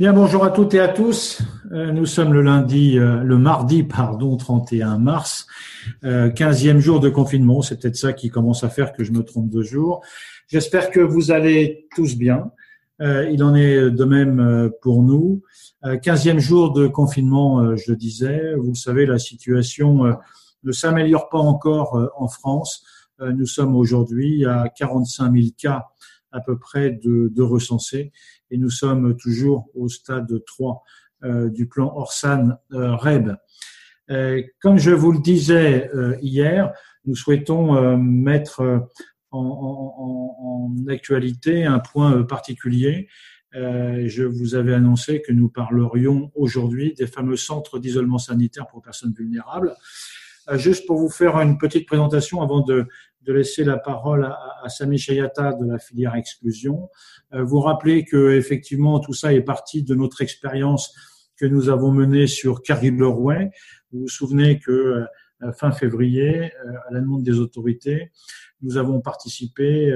Bien, bonjour à toutes et à tous. Euh, nous sommes le lundi, euh, le mardi, pardon, 31 mars, euh, 15e jour de confinement. C'est peut-être ça qui commence à faire que je me trompe de jour. J'espère que vous allez tous bien. Euh, il en est de même pour nous. 15e jour de confinement, je le disais. Vous savez, la situation ne s'améliore pas encore en France. Nous sommes aujourd'hui à 45 000 cas à peu près de, de recensés et nous sommes toujours au stade 3 euh, du plan Orsan-REB. Euh, comme je vous le disais euh, hier, nous souhaitons mettre en, en, en, actualité un point particulier. je vous avais annoncé que nous parlerions aujourd'hui des fameux centres d'isolement sanitaire pour personnes vulnérables. juste pour vous faire une petite présentation avant de, de laisser la parole à, à Sami Chayata de la filière exclusion. Euh, vous rappelez que effectivement tout ça est parti de notre expérience que nous avons menée sur Carrie-Leroy. Vous vous souvenez que euh, fin février, euh, à la demande des autorités, nous avons participé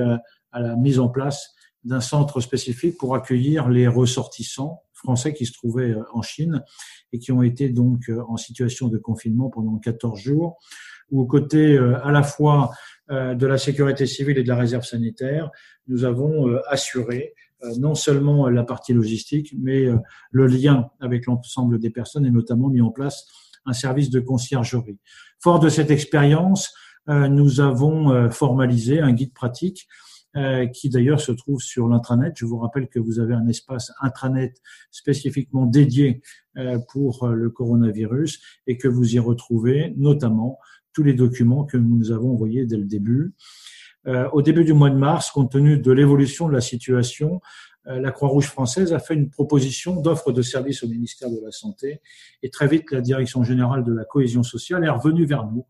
à la mise en place d'un centre spécifique pour accueillir les ressortissants français qui se trouvaient en Chine et qui ont été donc en situation de confinement pendant 14 jours, où aux côtés à la fois euh, de la sécurité civile et de la réserve sanitaire, nous avons euh, assuré euh, non seulement la partie logistique, mais le lien avec l'ensemble des personnes et notamment mis en place un service de conciergerie. Fort de cette expérience, nous avons formalisé un guide pratique qui d'ailleurs se trouve sur l'intranet. Je vous rappelle que vous avez un espace intranet spécifiquement dédié pour le coronavirus et que vous y retrouvez notamment tous les documents que nous avons envoyés dès le début. Euh, au début du mois de mars, compte tenu de l'évolution de la situation, euh, la Croix-Rouge française a fait une proposition d'offre de services au ministère de la Santé et très vite la Direction générale de la cohésion sociale est revenue vers nous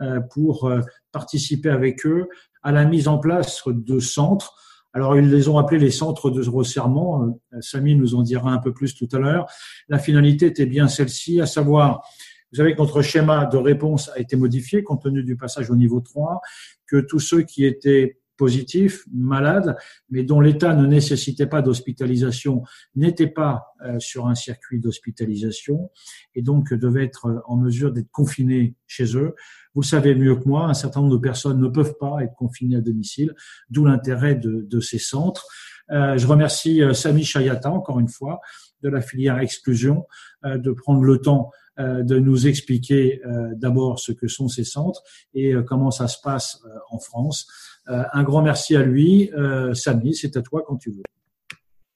euh, pour participer avec eux à la mise en place de centres. Alors, ils les ont appelés les centres de resserrement. Samy nous en dira un peu plus tout à l'heure. La finalité était bien celle-ci, à savoir vous savez que notre schéma de réponse a été modifié compte tenu du passage au niveau 3, que tous ceux qui étaient positifs, malades, mais dont l'état ne nécessitait pas d'hospitalisation, n'étaient pas euh, sur un circuit d'hospitalisation et donc devaient être en mesure d'être confinés chez eux. Vous le savez mieux que moi, un certain nombre de personnes ne peuvent pas être confinées à domicile, d'où l'intérêt de, de, ces centres. Euh, je remercie euh, Sami Chayata, encore une fois, de la filière exclusion, euh, de prendre le temps euh, de nous expliquer euh, d'abord ce que sont ces centres et euh, comment ça se passe en France. un grand merci à lui. Samy, c'est à toi quand tu veux.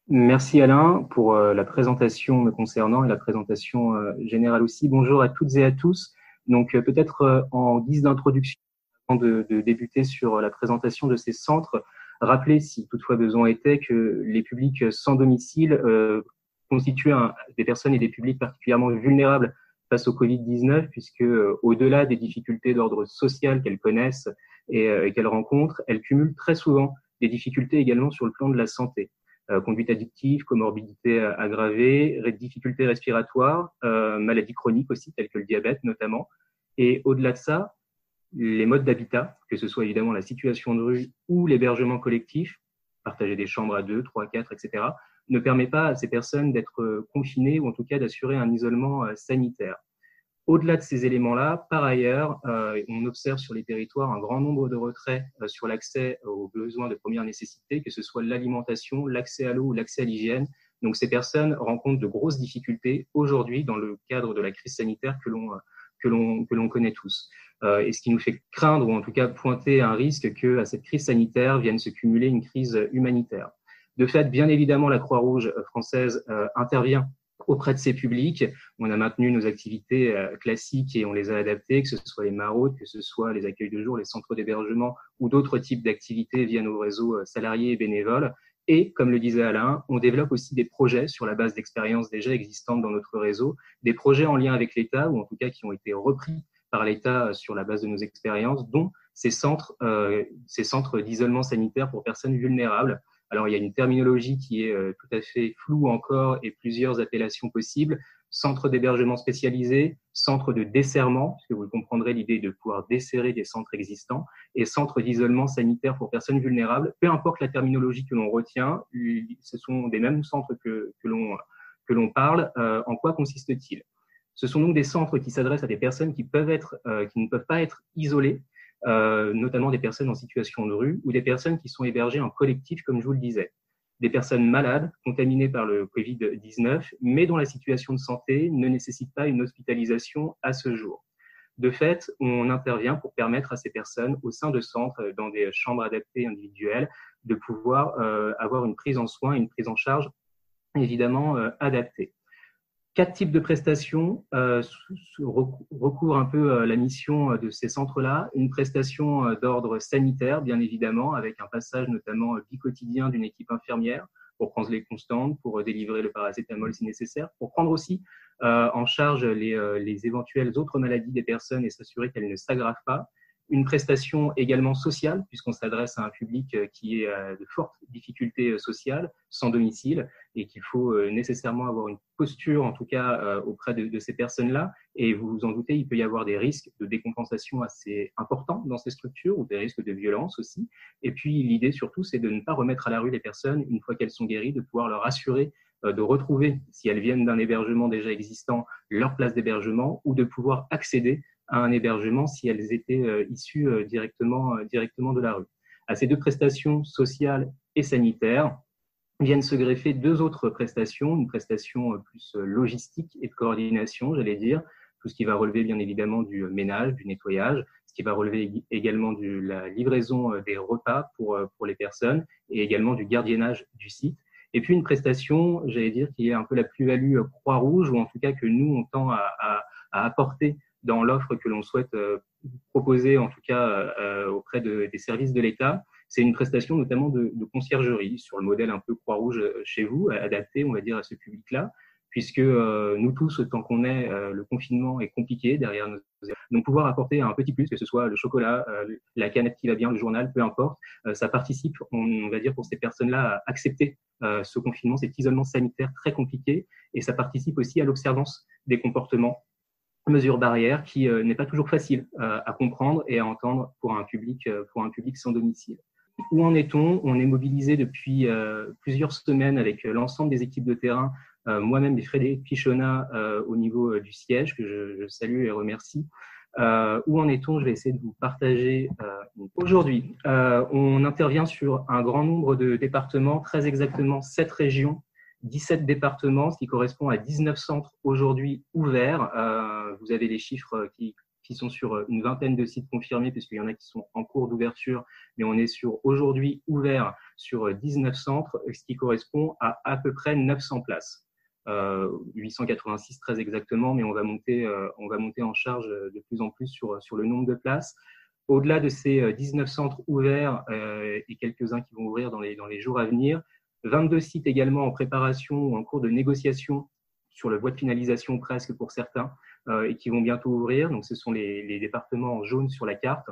Merci Alain pour la présentation me concernant et la présentation générale aussi. Bonjour à toutes et à tous. Donc peut-être en guise d'introduction, avant de, débuter sur la présentation de ces centres, rappeler, si toutefois besoin était, que les publics sans domicile euh, constituent des personnes et des publics particulièrement vulnérables face au Covid-19, puisque euh, au-delà des difficultés d'ordre social qu'elles connaissent euh, et, qu'elles rencontrent, elles cumulent très souvent des difficultés également sur le plan de la santé. Euh, conduite addictive, comorbidité aggravée, difficultés respiratoires, maladies chroniques aussi, telles que le diabète notamment. Et au-delà de ça, les modes d'habitat, que ce soit évidemment la situation de rue ou l'hébergement collectif, partager des chambres à deux, trois, quatre, etc., ne permet pas à ces personnes d'être euh, confinées ou en tout cas d'assurer un isolement euh, sanitaire. Au-delà de ces éléments-là, par ailleurs, euh, on observe sur les territoires un grand nombre de retraits sur l'accès aux besoins de première nécessité, que ce soit l'alimentation, l'accès à l'eau ou l'accès à l'hygiène. Donc ces personnes rencontrent de grosses difficultés aujourd'hui dans le cadre de la crise sanitaire que l'on que l'on que l'on connaît tous. et ce qui nous fait craindre ou en tout cas pointer un risque que à cette crise sanitaire vienne se cumuler une crise humanitaire. De fait, bien évidemment, la Croix-Rouge euh, française euh, intervient auprès de ces publics. On a maintenu nos activités euh, classiques et on les a adaptées, que ce soit les maraudes, que ce soit les accueils de jour, les centres d'hébergement ou d'autres types d'activités via nos réseaux salariés et bénévoles. Et comme le disait Alain, on développe aussi des projets sur la base d'expériences déjà existantes dans notre réseau, des projets en lien avec l'État ou en tout cas qui ont été repris par l'État sur la base de nos expériences, dont ces centres, ces centres d'isolement sanitaire pour personnes vulnérables alors, il y a une terminologie qui est euh, tout à fait floue encore et plusieurs appellations possibles. Centre d'hébergement spécialisé, centre de desserrement, puisque vous comprendrez l'idée de pouvoir desserrer des centres existants, et centre d'isolement sanitaire pour personnes vulnérables. Peu importe la terminologie que l'on retient, ce sont des mêmes centres que, que l'on que l'on parle, en quoi consiste-t-il? Ce sont donc des centres qui s'adressent à des personnes qui peuvent être, qui ne peuvent pas être isolées, notamment des personnes en situation de rue ou des personnes qui sont hébergées en collectif, comme je vous le disais des personnes malades, contaminées par le Covid-19, mais dont la situation de santé ne nécessite pas une hospitalisation à ce jour. De fait, on intervient pour permettre à ces personnes au sein de centres, dans des chambres adaptées individuelles, de pouvoir euh, avoir une prise en soin, une prise en charge évidemment euh, adaptée. Quatre types de prestations euh, recouvrent un peu euh, la mission euh, de ces centres-là. Une prestation d'ordre sanitaire, bien évidemment, avec un passage notamment bi-quotidien d'une équipe infirmière pour prendre les constantes, pour délivrer le paracétamol si nécessaire, pour prendre aussi en charge les, les éventuelles autres maladies des personnes et s'assurer qu'elles ne s'aggravent pas une prestation également sociale, puisqu'on s'adresse à un public euh, qui est euh, de fortes difficultés euh, sociales, sans domicile, et qu'il faut nécessairement avoir une posture, en tout cas, auprès de, ces personnes-là. Et vous vous en doutez, il peut y avoir des risques de décompensation assez importants dans ces structures, ou des risques de violence aussi. Et puis, l'idée surtout, c'est de ne pas remettre à la rue les personnes une fois qu'elles sont guéries, de pouvoir leur assurer de retrouver, si elles viennent d'un hébergement déjà existant, leur place d'hébergement, ou de pouvoir accéder à un hébergement si elles étaient euh, issues euh, directement, euh, directement de la rue. À ces deux prestations sociales et sanitaires viennent se greffer deux autres prestations, une prestation plus logistique et de coordination, j'allais dire, tout ce qui va relever bien évidemment du ménage, du nettoyage, ce qui va relever également de la livraison des repas pour, pour les personnes et également du gardiennage du site. Et puis une prestation, j'allais dire, qui est un peu la plus-value Croix-Rouge, ou en tout cas que nous, on tend à, à, à apporter dans l'offre que l'on souhaite euh, proposer, en tout cas euh, auprès de, des services de l'État. C'est une prestation notamment de, conciergerie sur le modèle un peu Croix-Rouge euh, chez vous, adapté, on va dire, à ce public-là, puisque nous tous, autant qu'on est, le confinement est compliqué derrière nos donc pouvoir apporter un petit plus, que ce soit le chocolat, la canette qui va bien, le journal, peu importe, ça participe, on, va dire, pour ces personnes-là à accepter ce confinement, cet isolement sanitaire très compliqué, et ça participe aussi à l'observance des comportements mesure barrière qui euh, n'est pas toujours facile euh, à comprendre et à entendre pour un public, euh, pour un public sans domicile. Où en est-on? On est mobilisé depuis plusieurs semaines avec l'ensemble des équipes de terrain, moi-même et Frédéric Pichonna au niveau du siège, que je salue et remercie. où en est-on? Je vais essayer de vous partager. Aujourd'hui, on intervient sur un grand nombre de départements, très exactement sept régions 17 départements, ce qui correspond à 19 centres aujourd'hui ouverts. Euh, vous avez les chiffres qui, sont sur une vingtaine de sites confirmés, puisqu'il y en a qui sont en cours d'ouverture, mais on est sur aujourd'hui ouvert sur 19 centres, ce qui correspond à à peu près 900 places. Euh, 886 très exactement, mais on va monter, euh, on va monter en charge de plus en plus sur, sur le nombre de places. Au-delà de ces 19 centres ouverts euh, et quelques-uns qui vont ouvrir dans les, dans les jours à venir, 22 sites également en préparation ou en cours de négociation sur le voie de finalisation presque pour certains euh, et qui vont bientôt ouvrir. Donc, ce sont les, les, départements en jaune sur la carte.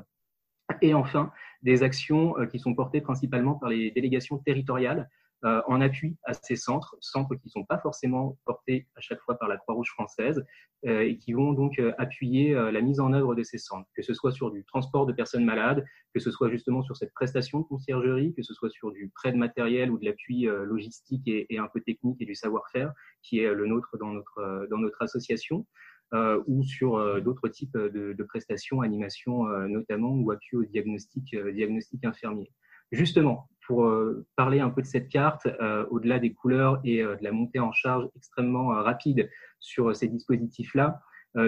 Et enfin, des actions euh, qui sont portées principalement par les délégations territoriales euh, en appui à ces centres, centres qui ne sont pas forcément portés à chaque fois par la Croix-Rouge française euh, et qui vont donc euh, appuyer la mise en œuvre de ces centres, que ce soit sur du transport de personnes malades, que ce soit justement sur cette prestation de conciergerie, que ce soit sur du prêt de matériel ou de l'appui logistique et, et, un peu technique et du savoir-faire qui est le nôtre dans notre, dans notre association. Euh, ou sur d'autres types de, de, prestations, animation notamment, ou appui au diagnostic, diagnostic infirmier. Justement, pour euh, parler un peu de cette carte, euh, au-delà des couleurs et euh, de la montée en charge extrêmement rapide sur ces dispositifs-là,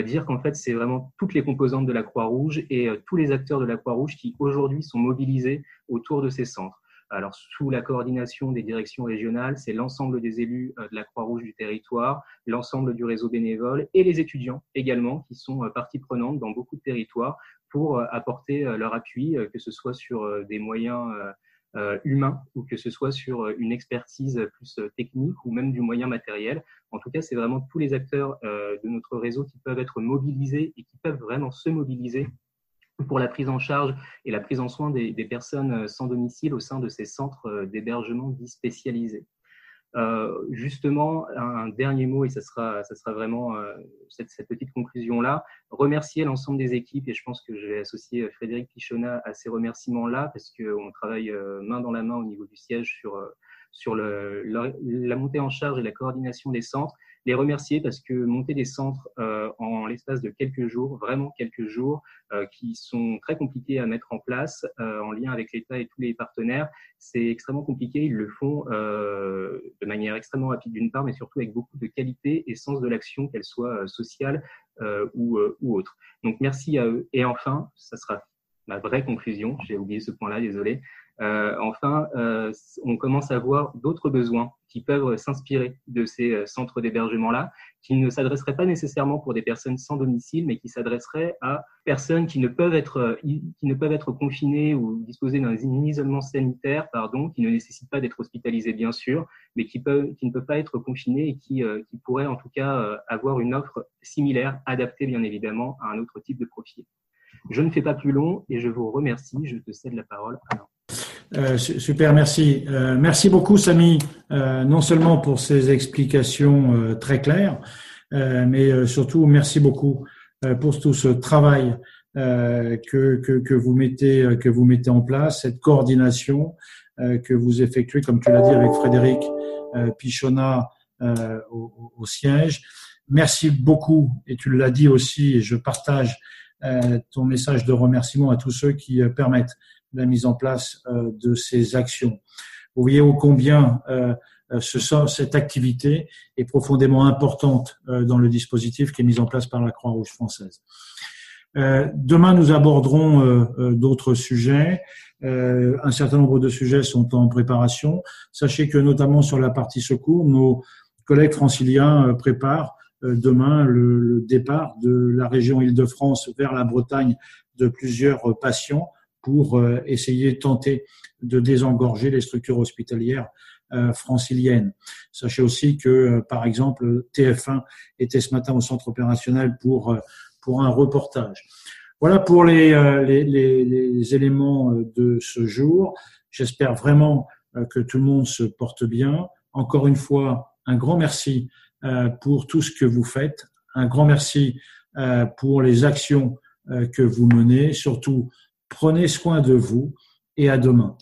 dire qu'en fait, c'est vraiment toutes les composantes de la Croix-Rouge et tous les acteurs de la Croix-Rouge qui aujourd'hui sont mobilisés autour de ces centres. Alors, sous la coordination des directions régionales, c'est l'ensemble des élus de la Croix-Rouge du territoire, l'ensemble du réseau bénévole et les étudiants également qui sont partie prenante dans beaucoup de territoires pour apporter leur appui, que ce soit sur des moyens humain ou que ce soit sur euh, une expertise plus euh, technique ou même du moyen matériel. En tout cas, c'est vraiment tous les acteurs de notre réseau qui peuvent être mobilisés et qui peuvent vraiment se mobiliser pour la prise en charge et la prise en soin des, des personnes sans domicile au sein de ces centres d'hébergement dits spécialisés. Euh, justement, un dernier mot, et ça sera, ça sera vraiment euh, cette, petite conclusion-là, remercier l'ensemble des équipes, et je pense que je vais associer euh, Frédéric Pichonna à ces remerciements-là, parce qu'on travaille main dans la main au niveau du siège sur, sur le, la montée en charge et la coordination des centres les remercier parce que monter des centres euh, en l'espace de quelques jours, vraiment quelques jours, euh, qui sont très compliqués à mettre en place euh, en lien avec l'État et tous les partenaires, c'est extrêmement compliqué. Ils le font de manière extrêmement rapide d'une part, mais surtout avec beaucoup de qualité et sens de l'action, qu'elle soit sociale ou, ou autre. Donc merci à eux. Et enfin, ça sera ma vraie conclusion. J'ai oublié ce point-là, désolé. Euh, enfin, euh, on commence à voir d'autres besoins qui peuvent s'inspirer de ces euh, centres d'hébergement-là, qui ne s'adresseraient pas nécessairement pour des personnes sans domicile, mais qui s'adresseraient à personnes qui ne peuvent être qui ne peuvent être confinées ou disposer d'un isolement sanitaire, pardon, qui ne nécessitent pas d'être hospitalisées bien sûr, mais qui peuvent qui ne peuvent pas être confinées et qui qui pourraient en tout cas avoir une offre similaire, adaptée bien évidemment à un autre type de profil. Je ne fais pas plus long et je vous remercie. Je te cède la parole. Euh, super, merci. Euh, merci beaucoup, Samy, euh, non seulement pour ces explications euh, très claires, euh, mais surtout merci beaucoup pour tout ce travail que, que, que, vous mettez que vous mettez en place, cette coordination que vous effectuez, comme tu l'as dit avec Frédéric Pichonna au, au, siège. Merci beaucoup, et tu l'as dit aussi, et je partage ton message de remerciement à tous ceux qui permettent la mise en place euh, de ces actions. Vous voyez combien euh, ce, cette activité est profondément importante euh, dans le dispositif qui est mis en place par la Croix-Rouge française. demain, nous aborderons d'autres sujets. un certain nombre de sujets sont en préparation. Sachez que notamment sur la partie secours, nos collègues franciliens préparent demain le, départ de la région Île-de-France vers la Bretagne de plusieurs patients pour euh, essayer de tenter de désengorger les structures hospitalières euh, franciliennes. Sachez aussi que, euh, par exemple, TF1 était ce matin au centre opérationnel pour, pour un reportage. Voilà pour les, les, les, les éléments de ce jour. J'espère vraiment que tout le monde se porte bien. Encore une fois, un grand merci pour tout ce que vous faites. Un grand merci pour les actions que vous menez, surtout Prenez soin de vous et à demain.